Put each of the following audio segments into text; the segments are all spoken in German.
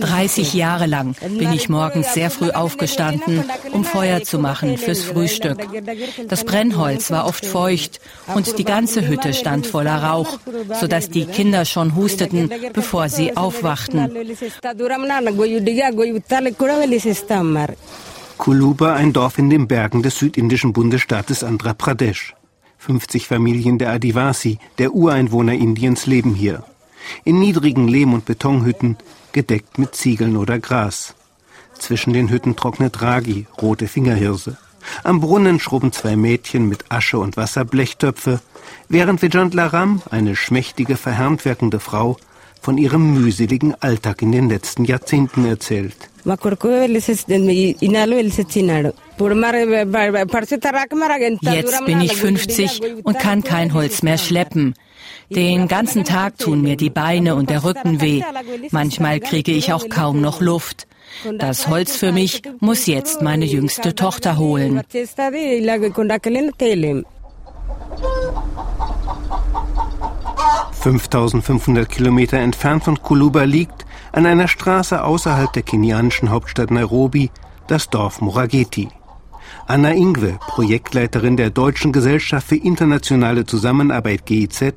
Dreißig Jahre lang bin ich morgens sehr früh aufgestanden, um Feuer zu machen fürs Frühstück. Das Brennholz war oft feucht und die ganze Hütte stand voller Rauch, sodass die Kinder schon husteten, bevor sie aufwachten. Kuluba, ein Dorf in den Bergen des südindischen Bundesstaates Andhra Pradesh. 50 Familien der Adivasi, der Ureinwohner Indiens, leben hier. In niedrigen Lehm- und Betonhütten, gedeckt mit Ziegeln oder Gras. Zwischen den Hütten trocknet Ragi, rote Fingerhirse. Am Brunnen schrubben zwei Mädchen mit Asche und Wasser Blechtöpfe, während Vijant Laram, eine schmächtige, verhärmt wirkende Frau, von ihrem mühseligen Alltag in den letzten Jahrzehnten erzählt. Jetzt bin ich 50 und kann kein Holz mehr schleppen. Den ganzen Tag tun mir die Beine und der Rücken weh. Manchmal kriege ich auch kaum noch Luft. Das Holz für mich muss jetzt meine jüngste Tochter holen. 5500 Kilometer entfernt von Kuluba liegt, an einer Straße außerhalb der kenianischen Hauptstadt Nairobi, das Dorf Murageti. Anna Ingwe, Projektleiterin der Deutschen Gesellschaft für internationale Zusammenarbeit GIZ,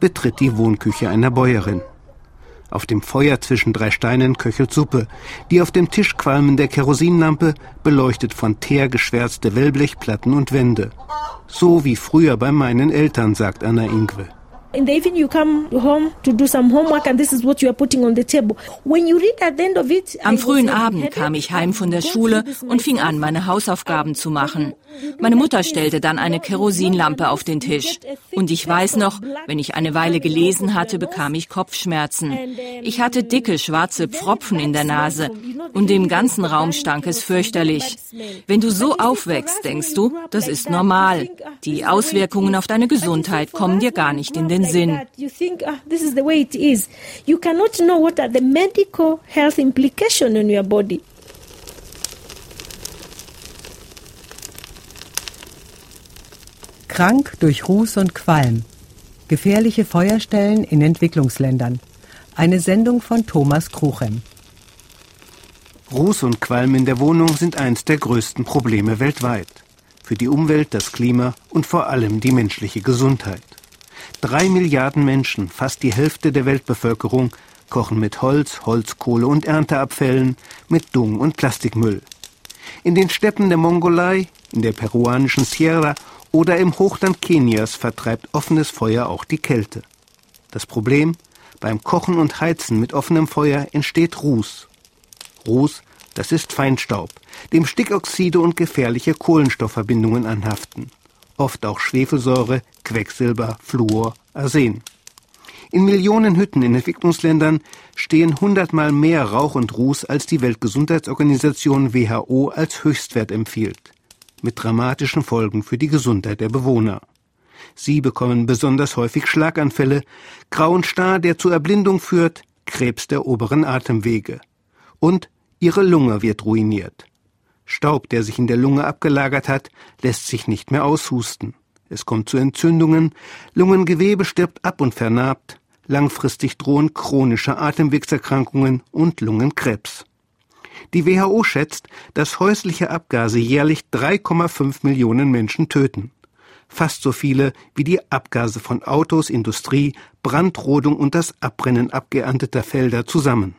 betritt die Wohnküche einer Bäuerin. Auf dem Feuer zwischen drei Steinen köchelt Suppe. Die auf dem Tisch qualmende Kerosinlampe beleuchtet von Teer geschwärzte Wellblechplatten und Wände. So wie früher bei meinen Eltern, sagt Anna Ingwe. In the evening you come home to do some homework and this is what you are putting on the table. When you read at the end of it, Am frühen Abend kam ich heim von der Schule und fing an, meine Hausaufgaben zu machen. Meine Mutter stellte dann eine Kerosinlampe auf den Tisch. Und ich weiß noch, wenn ich eine Weile gelesen hatte, bekam ich Kopfschmerzen. Ich hatte dicke, schwarze Pfropfen in der Nase und im ganzen Raum stank es fürchterlich. Wenn du so aufwächst, denkst du, das ist normal. Die Auswirkungen auf deine Gesundheit kommen dir gar nicht in den Sinn. You cannot know what are the medical health implications in your body. Krank durch Ruß und Qualm. Gefährliche Feuerstellen in Entwicklungsländern. Eine Sendung von Thomas Kruchem. Ruß und Qualm in der Wohnung sind eines der größten Probleme weltweit. Für die Umwelt, das Klima und vor allem die menschliche Gesundheit. Drei Milliarden Menschen, fast die Hälfte der Weltbevölkerung, kochen mit Holz, Holzkohle und Ernteabfällen, mit Dung und Plastikmüll. In den Steppen der Mongolei, in der peruanischen Sierra oder im Hochland Kenias vertreibt offenes Feuer auch die Kälte. Das Problem? Beim Kochen und Heizen mit offenem Feuer entsteht Ruß. Ruß, das ist Feinstaub, dem Stickoxide und gefährliche Kohlenstoffverbindungen anhaften. Oft auch Schwefelsäure, Quecksilber, Fluor, Arsen. In Millionen Hütten in Entwicklungsländern stehen hundertmal mehr Rauch und Ruß, als die Weltgesundheitsorganisation WHO als Höchstwert empfiehlt mit dramatischen Folgen für die Gesundheit der Bewohner. Sie bekommen besonders häufig Schlaganfälle, grauen Star, der zur Erblindung führt, Krebs der oberen Atemwege. Und ihre Lunge wird ruiniert. Staub, der sich in der Lunge abgelagert hat, lässt sich nicht mehr aushusten. Es kommt zu Entzündungen, Lungengewebe stirbt ab und vernarbt, langfristig drohen chronische Atemwegserkrankungen und Lungenkrebs. Die WHO schätzt, dass häusliche Abgase jährlich 3,5 Millionen Menschen töten. Fast so viele wie die Abgase von Autos, Industrie, Brandrodung und das Abbrennen abgeernteter Felder zusammen.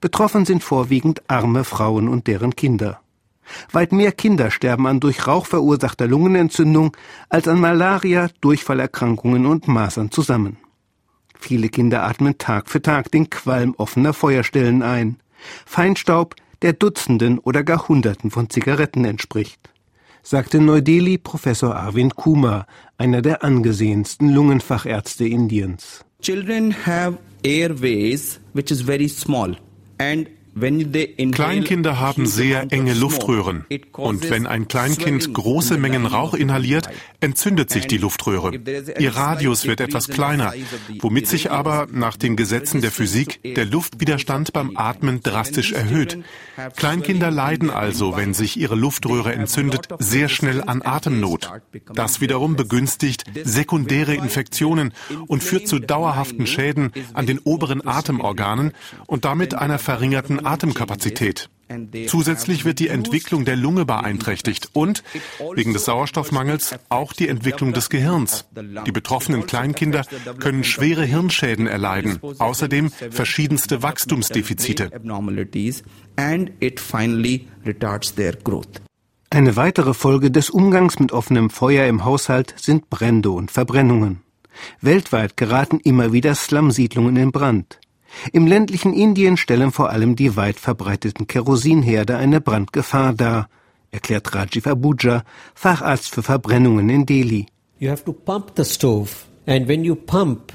Betroffen sind vorwiegend arme Frauen und deren Kinder. Weit mehr Kinder sterben an durch Rauch verursachter Lungenentzündung als an Malaria, Durchfallerkrankungen und Masern zusammen. Viele Kinder atmen Tag für Tag den Qualm offener Feuerstellen ein. Feinstaub, der Dutzenden oder gar Hunderten von Zigaretten entspricht, sagte Neu-Delhi Professor Arvind Kumar, einer der angesehensten Lungenfachärzte Indiens. Children have airways which is very small and Kleinkinder haben sehr enge Luftröhren. Und wenn ein Kleinkind große Mengen Rauch inhaliert, entzündet sich die Luftröhre. Ihr Radius wird etwas kleiner, womit sich aber nach den Gesetzen der Physik der Luftwiderstand beim Atmen drastisch erhöht. Kleinkinder leiden also, wenn sich ihre Luftröhre entzündet, sehr schnell an Atemnot. Das wiederum begünstigt sekundäre Infektionen und führt zu dauerhaften Schäden an den oberen Atemorganen und damit einer verringerten Atemkapazität. Zusätzlich wird die Entwicklung der Lunge beeinträchtigt und wegen des Sauerstoffmangels auch die Entwicklung des Gehirns. Die betroffenen Kleinkinder können schwere Hirnschäden erleiden, außerdem verschiedenste Wachstumsdefizite. Eine weitere Folge des Umgangs mit offenem Feuer im Haushalt sind Brände und Verbrennungen. Weltweit geraten immer wieder Slumsiedlungen in Brand. Im ländlichen Indien stellen vor allem die weit verbreiteten Kerosinherde eine Brandgefahr dar, erklärt Rajiv Abuja, Facharzt für Verbrennungen in Delhi. You have to pump the stove and when you pump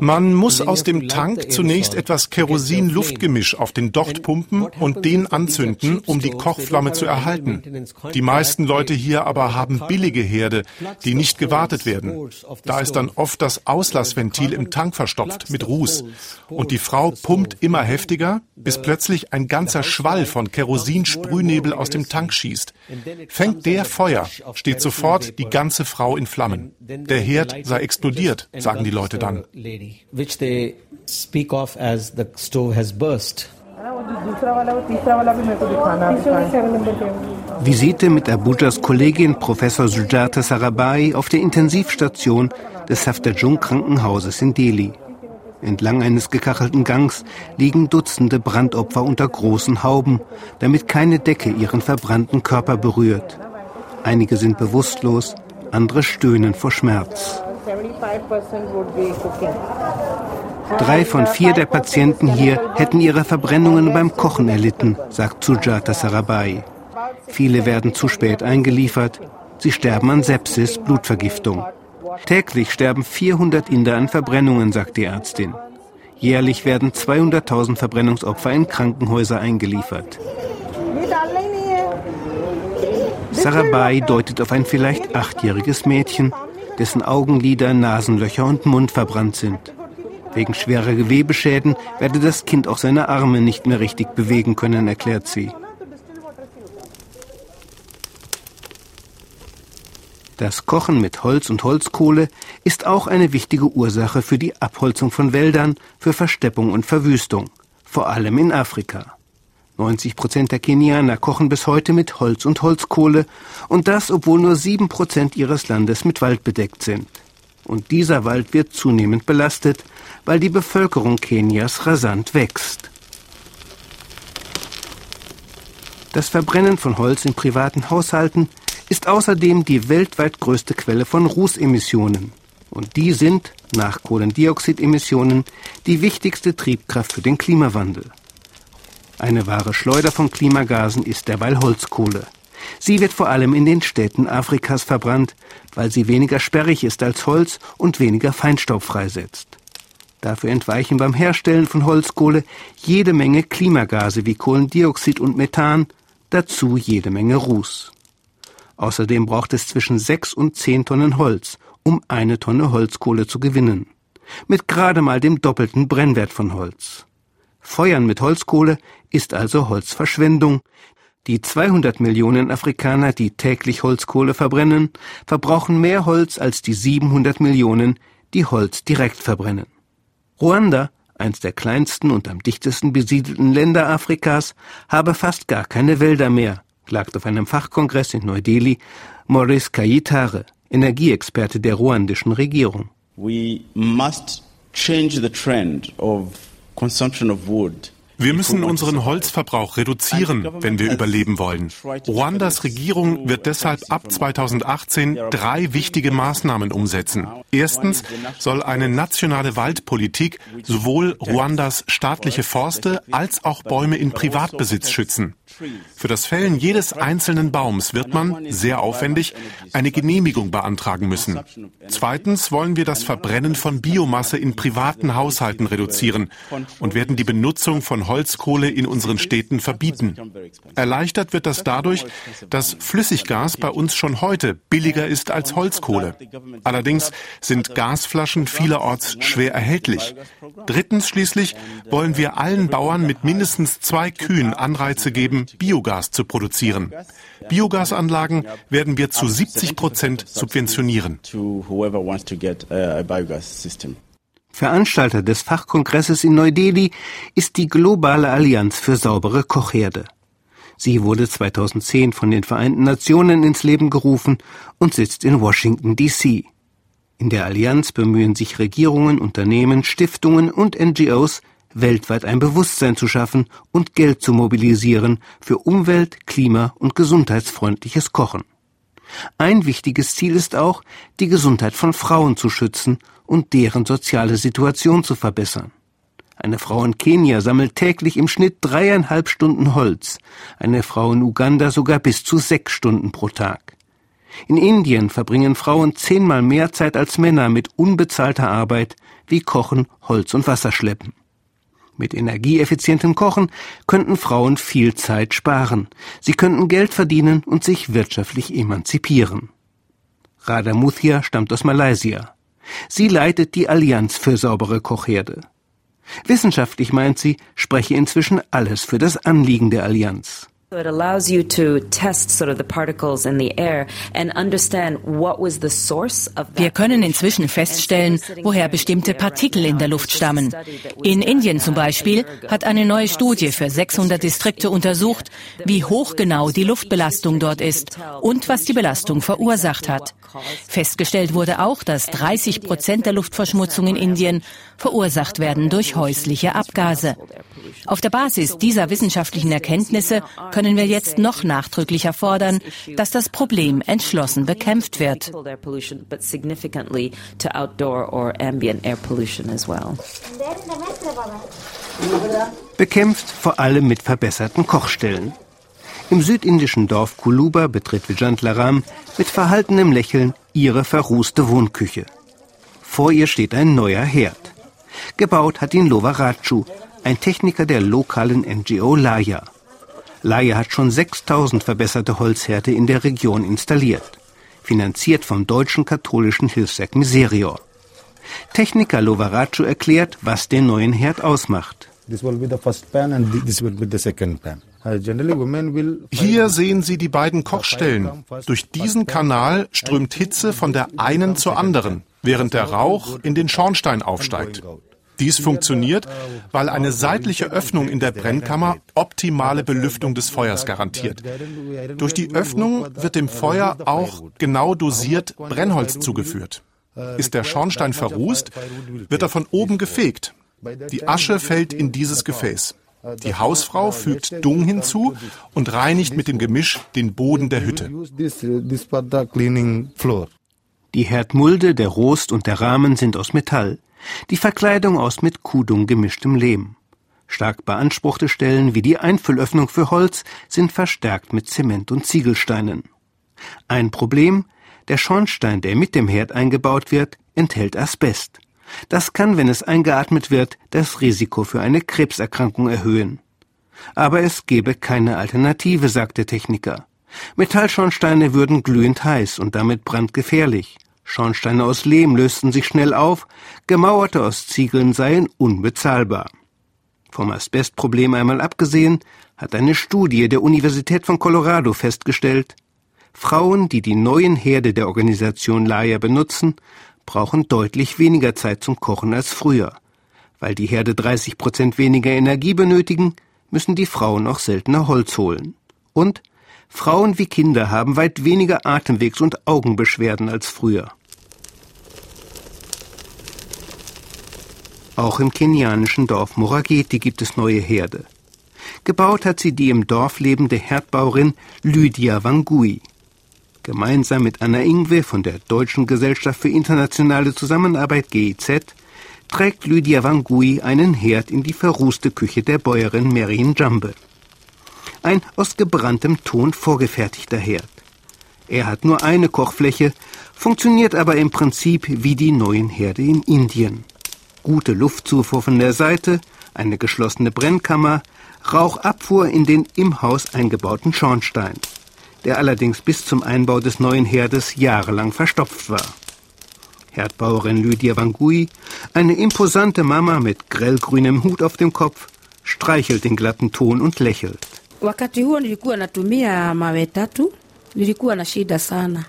man muss aus dem Tank zunächst etwas Kerosin-Luftgemisch auf den Docht pumpen und den anzünden, um die Kochflamme zu erhalten. Die meisten Leute hier aber haben billige Herde, die nicht gewartet werden. Da ist dann oft das Auslassventil im Tank verstopft mit Ruß. Und die Frau pumpt immer heftiger, bis plötzlich ein ganzer Schwall von Kerosin-Sprühnebel aus dem Tank schießt. Fängt der Feuer, steht sofort die ganze Frau in Flammen. Der Herd sei explodiert sagen die Leute dann. Visite mit Abujas Kollegin Professor Sujata Sarabhai auf der Intensivstation des Safdarjung Krankenhauses in Delhi. Entlang eines gekachelten Gangs liegen Dutzende Brandopfer unter großen Hauben, damit keine Decke ihren verbrannten Körper berührt. Einige sind bewusstlos, andere stöhnen vor Schmerz. Drei von vier der Patienten hier hätten ihre Verbrennungen beim Kochen erlitten, sagt Sujata Sarabhai. Viele werden zu spät eingeliefert. Sie sterben an Sepsis, Blutvergiftung. Täglich sterben 400 Inder an Verbrennungen, sagt die Ärztin. Jährlich werden 200.000 Verbrennungsopfer in Krankenhäuser eingeliefert. Sarabhai deutet auf ein vielleicht achtjähriges Mädchen, dessen Augenlider, Nasenlöcher und Mund verbrannt sind. Wegen schwerer Gewebeschäden werde das Kind auch seine Arme nicht mehr richtig bewegen können, erklärt sie. Das Kochen mit Holz und Holzkohle ist auch eine wichtige Ursache für die Abholzung von Wäldern, für Versteppung und Verwüstung, vor allem in Afrika. 90 Prozent der Kenianer kochen bis heute mit Holz und Holzkohle und das, obwohl nur sieben Prozent ihres Landes mit Wald bedeckt sind. Und dieser Wald wird zunehmend belastet, weil die Bevölkerung Kenias rasant wächst. Das Verbrennen von Holz in privaten Haushalten ist außerdem die weltweit größte Quelle von Rußemissionen. Und die sind, nach Kohlendioxidemissionen, die wichtigste Triebkraft für den Klimawandel. Eine wahre Schleuder von Klimagasen ist derweil Holzkohle. Sie wird vor allem in den Städten Afrikas verbrannt, weil sie weniger sperrig ist als Holz und weniger Feinstaub freisetzt. Dafür entweichen beim Herstellen von Holzkohle jede Menge Klimagase wie Kohlendioxid und Methan, dazu jede Menge Ruß. Außerdem braucht es zwischen sechs und zehn Tonnen Holz, um eine Tonne Holzkohle zu gewinnen. Mit gerade mal dem doppelten Brennwert von Holz. Feuern mit Holzkohle ist also Holzverschwendung. Die 200 Millionen Afrikaner, die täglich Holzkohle verbrennen, verbrauchen mehr Holz als die 700 Millionen, die Holz direkt verbrennen. Ruanda, eins der kleinsten und am dichtesten besiedelten Länder Afrikas, habe fast gar keine Wälder mehr, klagt auf einem Fachkongress in Neu-Delhi Maurice Kayitare, Energieexperte der ruandischen Regierung. We must change the trend of consumption of wood wir müssen unseren Holzverbrauch reduzieren, wenn wir überleben wollen. Ruandas Regierung wird deshalb ab 2018 drei wichtige Maßnahmen umsetzen. Erstens soll eine nationale Waldpolitik sowohl Ruandas staatliche Forste als auch Bäume in Privatbesitz schützen. Für das Fällen jedes einzelnen Baums wird man, sehr aufwendig, eine Genehmigung beantragen müssen. Zweitens wollen wir das Verbrennen von Biomasse in privaten Haushalten reduzieren und werden die Benutzung von Holzkohle in unseren Städten verbieten. Erleichtert wird das dadurch, dass Flüssiggas bei uns schon heute billiger ist als Holzkohle. Allerdings sind Gasflaschen vielerorts schwer erhältlich. Drittens schließlich wollen wir allen Bauern mit mindestens zwei Kühen Anreize geben, Biogas zu produzieren. Biogasanlagen werden wir zu 70 Prozent subventionieren. Veranstalter des Fachkongresses in Neu-Delhi ist die Globale Allianz für saubere Kochherde. Sie wurde 2010 von den Vereinten Nationen ins Leben gerufen und sitzt in Washington, D.C. In der Allianz bemühen sich Regierungen, Unternehmen, Stiftungen und NGOs, weltweit ein Bewusstsein zu schaffen und Geld zu mobilisieren für umwelt-, klima- und gesundheitsfreundliches Kochen. Ein wichtiges Ziel ist auch, die Gesundheit von Frauen zu schützen und deren soziale Situation zu verbessern. Eine Frau in Kenia sammelt täglich im Schnitt dreieinhalb Stunden Holz, eine Frau in Uganda sogar bis zu sechs Stunden pro Tag. In Indien verbringen Frauen zehnmal mehr Zeit als Männer mit unbezahlter Arbeit wie Kochen, Holz und Wasser schleppen. Mit energieeffizientem Kochen könnten Frauen viel Zeit sparen. Sie könnten Geld verdienen und sich wirtschaftlich emanzipieren. Radha Muthia stammt aus Malaysia. Sie leitet die Allianz für saubere Kochherde. Wissenschaftlich meint sie, spreche inzwischen alles für das Anliegen der Allianz. Wir können inzwischen feststellen, woher bestimmte Partikel in der Luft stammen. In Indien zum Beispiel hat eine neue Studie für 600 Distrikte untersucht, wie hoch genau die Luftbelastung dort ist und was die Belastung verursacht hat. Festgestellt wurde auch, dass 30 Prozent der Luftverschmutzung in Indien verursacht werden durch häusliche Abgase. Auf der Basis dieser wissenschaftlichen Erkenntnisse können wir jetzt noch nachdrücklicher fordern, dass das Problem entschlossen bekämpft wird. Bekämpft vor allem mit verbesserten Kochstellen. Im südindischen Dorf Kuluba betritt Vijant Laram mit verhaltenem Lächeln ihre verrußte Wohnküche. Vor ihr steht ein neuer Herd. Gebaut hat ihn Lovarachu, ein Techniker der lokalen NGO Laya. Laya hat schon 6000 verbesserte Holzhärte in der Region installiert, finanziert vom deutschen katholischen Hilfswerk Miserior. Techniker Lovaracho erklärt, was den neuen Herd ausmacht. Hier sehen Sie die beiden Kochstellen. Durch diesen Kanal strömt Hitze von der einen zur anderen, während der Rauch in den Schornstein aufsteigt. Dies funktioniert, weil eine seitliche Öffnung in der Brennkammer optimale Belüftung des Feuers garantiert. Durch die Öffnung wird dem Feuer auch genau dosiert Brennholz zugeführt. Ist der Schornstein verrußt, wird er von oben gefegt. Die Asche fällt in dieses Gefäß. Die Hausfrau fügt Dung hinzu und reinigt mit dem Gemisch den Boden der Hütte. Die Herdmulde, der Rost und der Rahmen sind aus Metall. Die Verkleidung aus mit Kudung gemischtem Lehm. Stark beanspruchte Stellen wie die Einfüllöffnung für Holz sind verstärkt mit Zement und Ziegelsteinen. Ein Problem, der Schornstein, der mit dem Herd eingebaut wird, enthält Asbest. Das kann, wenn es eingeatmet wird, das Risiko für eine Krebserkrankung erhöhen. Aber es gäbe keine Alternative, sagt der Techniker. Metallschornsteine würden glühend heiß und damit brandgefährlich. Schornsteine aus Lehm lösten sich schnell auf, gemauerte aus Ziegeln seien unbezahlbar. Vom Asbestproblem einmal abgesehen, hat eine Studie der Universität von Colorado festgestellt, Frauen, die die neuen Herde der Organisation Laia benutzen, brauchen deutlich weniger Zeit zum Kochen als früher. Weil die Herde 30 Prozent weniger Energie benötigen, müssen die Frauen auch seltener Holz holen. Und Frauen wie Kinder haben weit weniger Atemwegs- und Augenbeschwerden als früher. Auch im kenianischen Dorf Morageti gibt es neue Herde. Gebaut hat sie die im Dorf lebende Herdbauerin Lydia Wangui. Gemeinsam mit Anna Ingwe von der Deutschen Gesellschaft für internationale Zusammenarbeit GIZ trägt Lydia Wangui einen Herd in die verrußte Küche der Bäuerin Merin Jambe. Ein aus gebranntem Ton vorgefertigter Herd. Er hat nur eine Kochfläche, funktioniert aber im Prinzip wie die neuen Herde in Indien gute Luftzufuhr von der Seite, eine geschlossene Brennkammer, Rauchabfuhr in den im Haus eingebauten Schornstein, der allerdings bis zum Einbau des neuen Herdes jahrelang verstopft war. Herdbauerin Lydia Wangui, eine imposante Mama mit grellgrünem Hut auf dem Kopf, streichelt den glatten Ton und lächelt. Wakati huo nilikuwa natumia mawe tatu, nilikuwa na shida sana.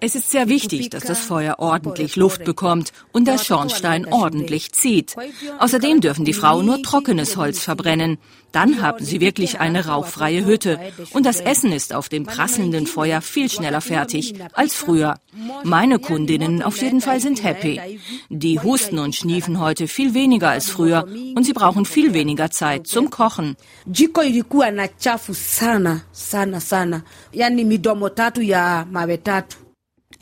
Es ist sehr wichtig, dass das Feuer ordentlich Luft bekommt und der Schornstein ordentlich zieht. Außerdem dürfen die Frauen nur trockenes Holz verbrennen. Dann haben sie wirklich eine rauchfreie Hütte. Und das Essen ist auf dem prasselnden Feuer viel schneller fertig als früher. Meine Kundinnen auf jeden Fall sind happy. Die husten und schniefen heute viel weniger als früher und sie brauchen viel weniger Zeit zum Kochen. Jiko ilikuwa na chafu sana sana sana, yani midomo tatu ya mawe tatu.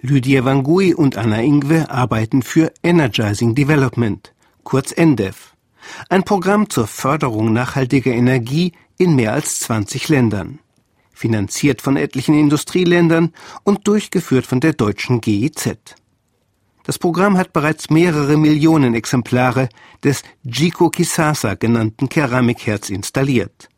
Lydia Wangui und Anna Ingwe arbeiten für Energizing Development, kurz ENDEV, ein Programm zur Förderung nachhaltiger Energie in mehr als 20 Ländern, finanziert von etlichen Industrieländern und durchgeführt von der deutschen GIZ. Das Programm hat bereits mehrere Millionen Exemplare des Jiko Kisasa genannten Keramikherz installiert.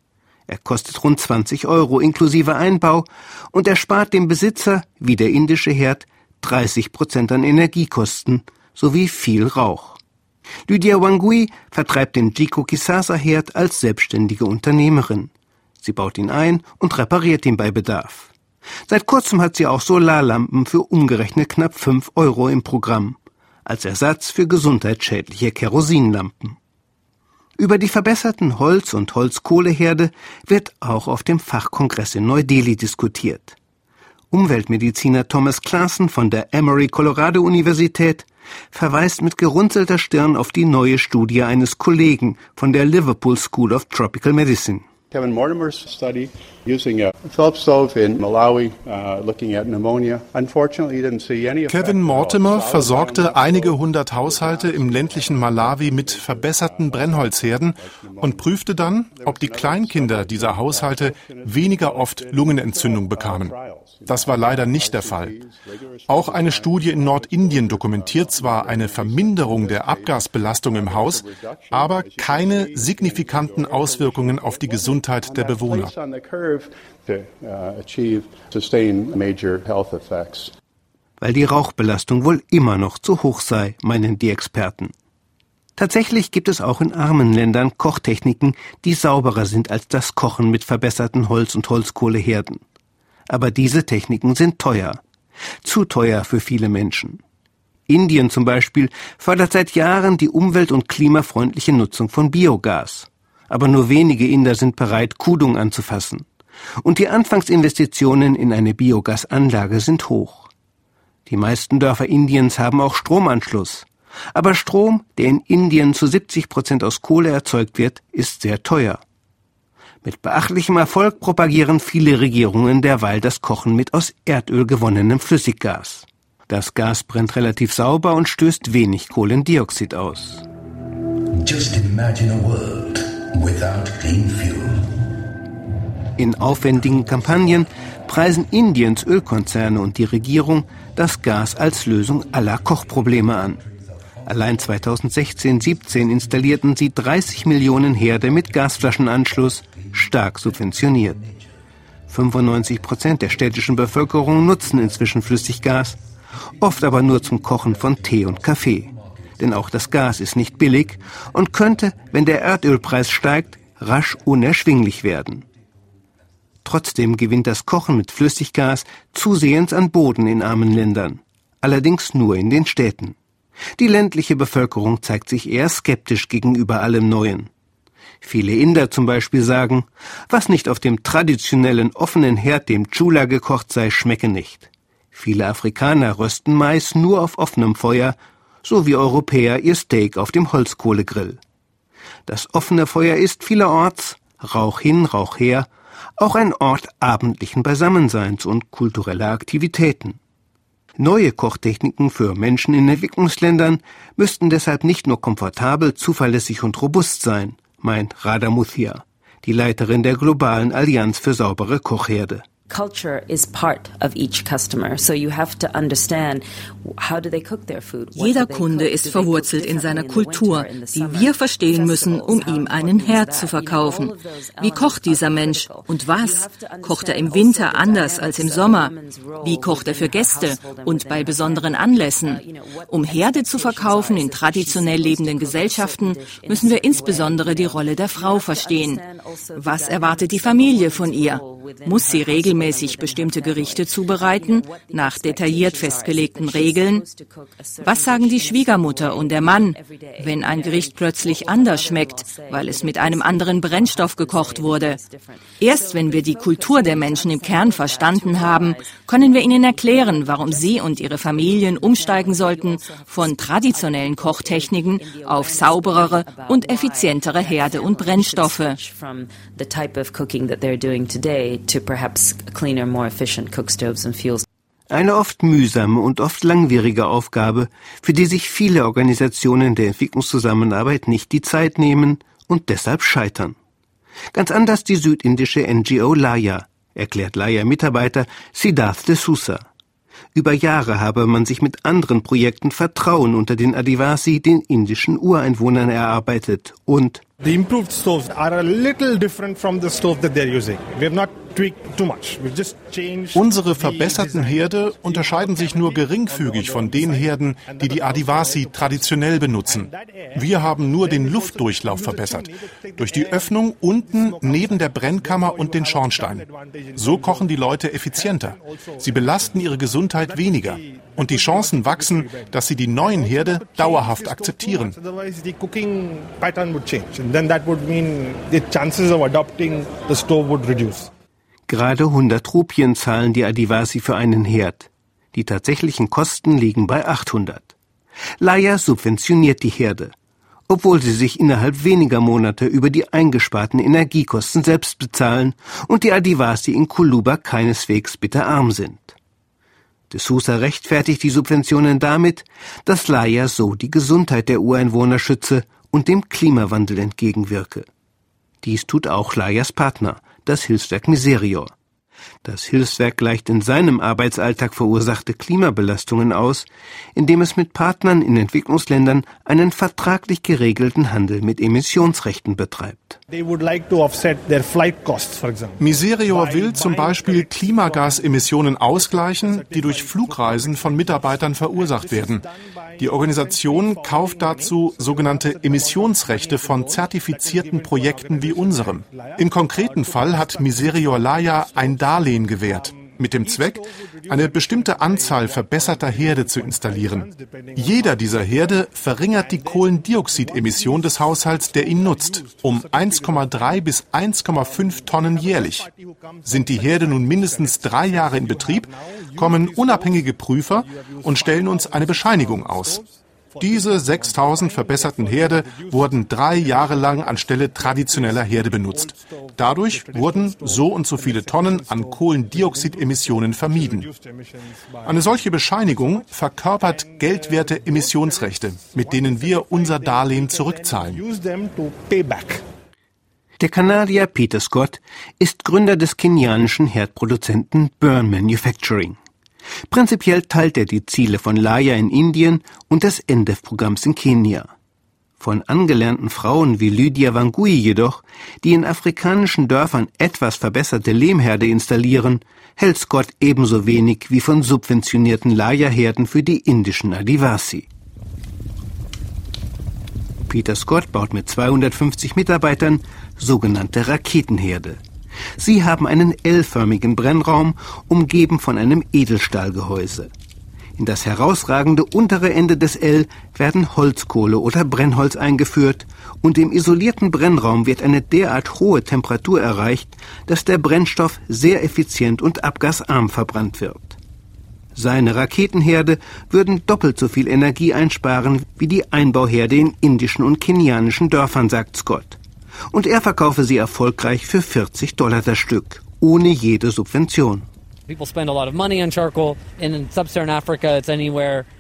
Er kostet rund 20 Euro inklusive Einbau und erspart dem Besitzer, wie der indische Herd, 30 Prozent an Energiekosten sowie viel Rauch. Lydia Wangui vertreibt den Jiko Kisasa Herd als selbstständige Unternehmerin. Sie baut ihn ein und repariert ihn bei Bedarf. Seit kurzem hat sie auch Solarlampen für umgerechnet knapp 5 Euro im Programm, als Ersatz für gesundheitsschädliche Kerosinlampen. Über die verbesserten Holz- und Holzkohleherde wird auch auf dem Fachkongress in Neu-Delhi diskutiert. Umweltmediziner Thomas Claassen von der Emory Colorado Universität verweist mit gerunzelter Stirn auf die neue Studie eines Kollegen von der Liverpool School of Tropical Medicine. Kevin Mortimer's study using a Phillips stove in Malawi uh, looking at pneumonia. Unfortunately, he didn't see any Kevin Mortimer versorgte einige hundert Haushalte im ländlichen Malawi mit verbesserten Brennholzherden und prüfte dann, ob die Kleinkinder dieser Haushalte weniger oft Lungenentzündung bekamen. Das war leider nicht der Fall. Auch eine Studie in Nordindien dokumentiert zwar eine Verminderung der Abgasbelastung im Haus, aber keine signifikanten Auswirkungen auf die Gesundheit Gesundheit der Bewohner. Weil die Rauchbelastung wohl immer noch zu hoch sei, meinen die Experten. Tatsächlich gibt es auch in armen Ländern Kochtechniken, die sauberer sind als das Kochen mit verbesserten Holz- und Holzkohleherden. Aber diese Techniken sind teuer. Zu teuer für viele Menschen. Indien zum Beispiel fördert seit Jahren die umwelt- und klimafreundliche Nutzung von Biogas aber nur wenige Inder sind bereit, Kudung anzufassen. Und die Anfangsinvestitionen in eine Biogasanlage sind hoch. Die meisten Dörfer Indiens haben auch Stromanschluss. Aber Strom, der in Indien zu 70 Prozent aus Kohle erzeugt wird, ist sehr teuer. Mit beachtlichem Erfolg propagieren viele Regierungen derweil das Kochen mit aus Erdöl gewonnenem Flüssiggas. Das Gas brennt relativ sauber und stößt wenig Kohlendioxid aus. Just imagine a world. In aufwendigen Kampagnen preisen Indiens Ölkonzerne und die Regierung das Gas als Lösung aller Kochprobleme an. Allein 2016-17 installierten sie 30 Millionen Herde mit Gasflaschenanschluss, stark subventioniert. 95 Prozent der städtischen Bevölkerung nutzen inzwischen Flüssiggas, oft aber nur zum Kochen von Tee und Kaffee denn auch das Gas ist nicht billig und könnte, wenn der Erdölpreis steigt, rasch unerschwinglich werden. Trotzdem gewinnt das Kochen mit Flüssiggas zusehends an Boden in armen Ländern, allerdings nur in den Städten. Die ländliche Bevölkerung zeigt sich eher skeptisch gegenüber allem Neuen. Viele Inder zum Beispiel sagen, was nicht auf dem traditionellen offenen Herd, dem Chula, gekocht sei, schmecke nicht. Viele Afrikaner rösten Mais nur auf offenem Feuer so wie Europäer ihr Steak auf dem Holzkohlegrill. Das offene Feuer ist vielerorts, Rauch hin, Rauch her, auch ein Ort abendlichen Beisammenseins und kultureller Aktivitäten. Neue Kochtechniken für Menschen in Entwicklungsländern müssten deshalb nicht nur komfortabel, zuverlässig und robust sein, meint Radha Muthia, die Leiterin der globalen Allianz für saubere Kochherde. Jeder Kunde ist verwurzelt in seiner Kultur, die wir verstehen müssen, um ihm einen Herd zu verkaufen. Wie kocht dieser Mensch und was? Kocht er im Winter anders als im Sommer? Wie kocht er für Gäste und bei besonderen Anlässen? Um Herde zu verkaufen in traditionell lebenden Gesellschaften, müssen wir insbesondere die Rolle der Frau verstehen. Was erwartet die Familie von ihr? Muss sie regelmäßig bestimmte Gerichte zubereiten, nach detailliert festgelegten Regeln? Was sagen die Schwiegermutter und der Mann, wenn ein Gericht plötzlich anders schmeckt, weil es mit einem anderen Brennstoff gekocht wurde? Erst wenn wir die Kultur der Menschen im Kern verstanden haben, können wir ihnen erklären, warum sie und ihre Familien umsteigen sollten von traditionellen Kochtechniken auf sauberere und effizientere Herde und Brennstoffe to perhaps cleaner, more efficient cook stoves and fuels. Eine oft mühsame und oft langwierige Aufgabe, für die sich viele Organisationen der Entwicklungszusammenarbeit nicht die Zeit nehmen und deshalb scheitern. Ganz anders die südindische NGO Laya, erklärt Laya-Mitarbeiter Siddharth de Sousa. Über Jahre habe man sich mit anderen Projekten Vertrauen unter den Adivasi, den indischen Ureinwohnern, erarbeitet und The improved stoves are a little different from the stove that they're using. We have not Unsere verbesserten Herde unterscheiden sich nur geringfügig von den Herden, die die Adivasi traditionell benutzen. Wir haben nur den Luftdurchlauf verbessert. Durch die Öffnung unten neben der Brennkammer und den Schornstein. So kochen die Leute effizienter. Sie belasten ihre Gesundheit weniger. Und die Chancen wachsen, dass sie die neuen Herde dauerhaft akzeptieren. Then that would mean the chances of adopting the stove would reduce. Gerade 100 Rupien zahlen die Adivasi für einen Herd. Die tatsächlichen Kosten liegen bei 800. Laya subventioniert die Herde, obwohl sie sich innerhalb weniger Monate über die eingesparten Energiekosten selbst bezahlen und die Adivasi in Kuluba keineswegs bitterarm sind. De Sousa rechtfertigt die Subventionen damit, dass Laya so die Gesundheit der Ureinwohner schütze und dem Klimawandel entgegenwirke. Dies tut auch Layas Partner, das Hilfswerk Miserior. Das Hilfswerk gleicht in seinem Arbeitsalltag verursachte Klimabelastungen aus, indem es mit Partnern in Entwicklungsländern einen vertraglich geregelten Handel mit Emissionsrechten betreibt. Miserior will zum Beispiel Klimagasemissionen ausgleichen, die durch Flugreisen von Mitarbeitern verursacht werden. Die Organisation kauft dazu sogenannte Emissionsrechte von zertifizierten Projekten wie unserem. Im konkreten Fall hat Miserior Laya ein Darlehen gewährt mit dem Zweck, eine bestimmte Anzahl verbesserter Herde zu installieren. Jeder dieser Herde verringert die Kohlendioxidemission des Haushalts, der ihn nutzt, um 1,3 bis 1,5 Tonnen jährlich. Sind die Herde nun mindestens drei Jahre in Betrieb, kommen unabhängige Prüfer und stellen uns eine Bescheinigung aus. Diese 6000 verbesserten Herde wurden drei Jahre lang anstelle traditioneller Herde benutzt. Dadurch wurden so und so viele Tonnen an Kohlendioxidemissionen vermieden. Eine solche Bescheinigung verkörpert geldwerte Emissionsrechte, mit denen wir unser Darlehen zurückzahlen. Der Kanadier Peter Scott ist Gründer des kenianischen Herdproduzenten Burn Manufacturing. Prinzipiell teilt er die Ziele von Laya in Indien und des NDEF-Programms in Kenia. Von angelernten Frauen wie Lydia Wangui jedoch, die in afrikanischen Dörfern etwas verbesserte Lehmherde installieren, hält Scott ebenso wenig wie von subventionierten Laya-Herden für die indischen Adivasi. Peter Scott baut mit 250 Mitarbeitern sogenannte Raketenherde. Sie haben einen L-förmigen Brennraum, umgeben von einem Edelstahlgehäuse. In das herausragende untere Ende des L werden Holzkohle oder Brennholz eingeführt und im isolierten Brennraum wird eine derart hohe Temperatur erreicht, dass der Brennstoff sehr effizient und abgasarm verbrannt wird. Seine Raketenherde würden doppelt so viel Energie einsparen wie die Einbauherde in indischen und kenianischen Dörfern, sagt Scott und er verkaufe sie erfolgreich für 40 Dollar das Stück, ohne jede Subvention.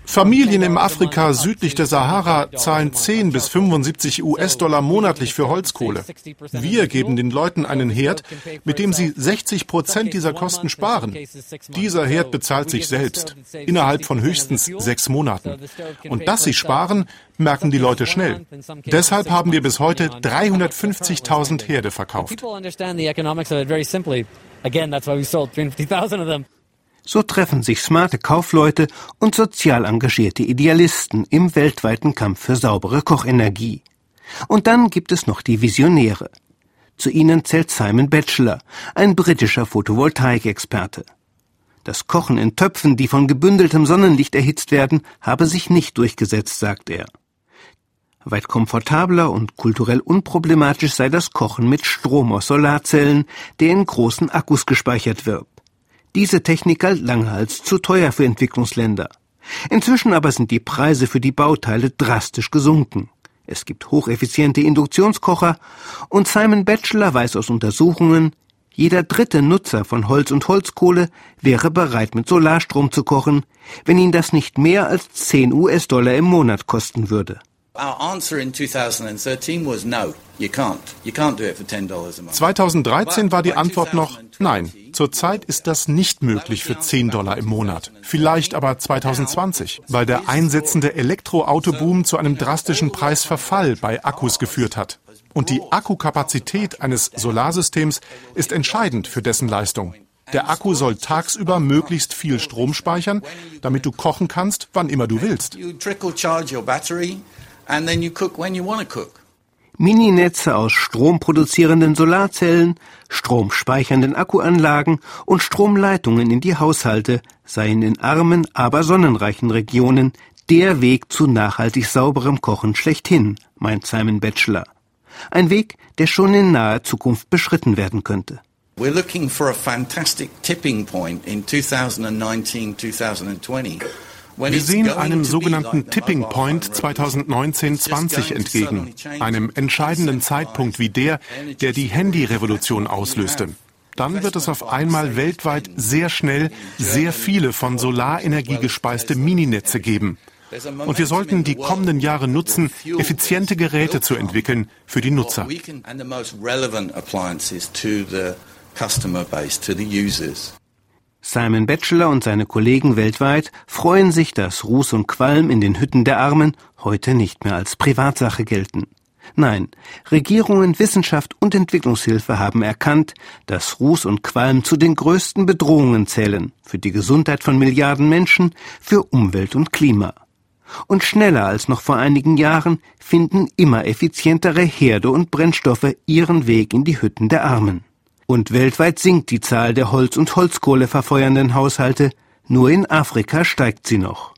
Familien im Afrika südlich der Sahara zahlen 10 bis 75 US-Dollar monatlich für Holzkohle. Wir geben den Leuten einen Herd, mit dem sie 60 Prozent dieser Kosten sparen. Dieser Herd bezahlt sich selbst innerhalb von höchstens sechs Monaten. Und dass sie sparen, merken die Leute schnell. Deshalb haben wir bis heute 350.000 Herde verkauft. So treffen sich smarte Kaufleute und sozial engagierte Idealisten im weltweiten Kampf für saubere Kochenergie. Und dann gibt es noch die Visionäre. Zu ihnen zählt Simon Batchelor, ein britischer Photovoltaikexperte. Das Kochen in Töpfen, die von gebündeltem Sonnenlicht erhitzt werden, habe sich nicht durchgesetzt, sagt er. Weit komfortabler und kulturell unproblematisch sei das Kochen mit Strom aus Solarzellen, der in großen Akkus gespeichert wird. Diese Technik galt lange als zu teuer für Entwicklungsländer. Inzwischen aber sind die Preise für die Bauteile drastisch gesunken. Es gibt hocheffiziente Induktionskocher und Simon Batchelor weiß aus Untersuchungen, jeder dritte Nutzer von Holz und Holzkohle wäre bereit, mit Solarstrom zu kochen, wenn ihn das nicht mehr als 10 US-Dollar im Monat kosten würde. 2013 war die Antwort noch nein. Zurzeit ist das nicht möglich für 10 Dollar im Monat. Vielleicht aber 2020, weil der einsetzende Elektroautoboom zu einem drastischen Preisverfall bei Akkus geführt hat. Und die Akkukapazität eines Solarsystems ist entscheidend für dessen Leistung. Der Akku soll tagsüber möglichst viel Strom speichern, damit du kochen kannst, wann immer du willst Mininetze aus stromproduzierenden Solarzellen, stromspeichernden Akkuanlagen und Stromleitungen in die Haushalte seien in armen, aber sonnenreichen Regionen der Weg zu nachhaltig sauberem Kochen schlechthin, meint Simon Batchelor. Ein Weg, der schon in naher Zukunft beschritten werden könnte. We're looking for a fantastic tipping point in 2019, 2020. Wir sehen einem sogenannten Tipping Point 2019-20 entgegen, einem entscheidenden Zeitpunkt wie der, der die Handyrevolution auslöste. Dann wird es auf einmal weltweit sehr schnell sehr viele von Solarenergie gespeiste Mininetze geben. Und wir sollten die kommenden Jahre nutzen, effiziente Geräte zu entwickeln für die Nutzer. Simon Batchelor und seine Kollegen weltweit freuen sich, dass Ruß und Qualm in den Hütten der Armen heute nicht mehr als Privatsache gelten. Nein, Regierungen, Wissenschaft und Entwicklungshilfe haben erkannt, dass Ruß und Qualm zu den größten Bedrohungen zählen für die Gesundheit von Milliarden Menschen, für Umwelt und Klima. Und schneller als noch vor einigen Jahren finden immer effizientere Herde und Brennstoffe ihren Weg in die Hütten der Armen. Und weltweit sinkt die Zahl der Holz- und Holzkohle verfeuernden Haushalte, nur in Afrika steigt sie noch.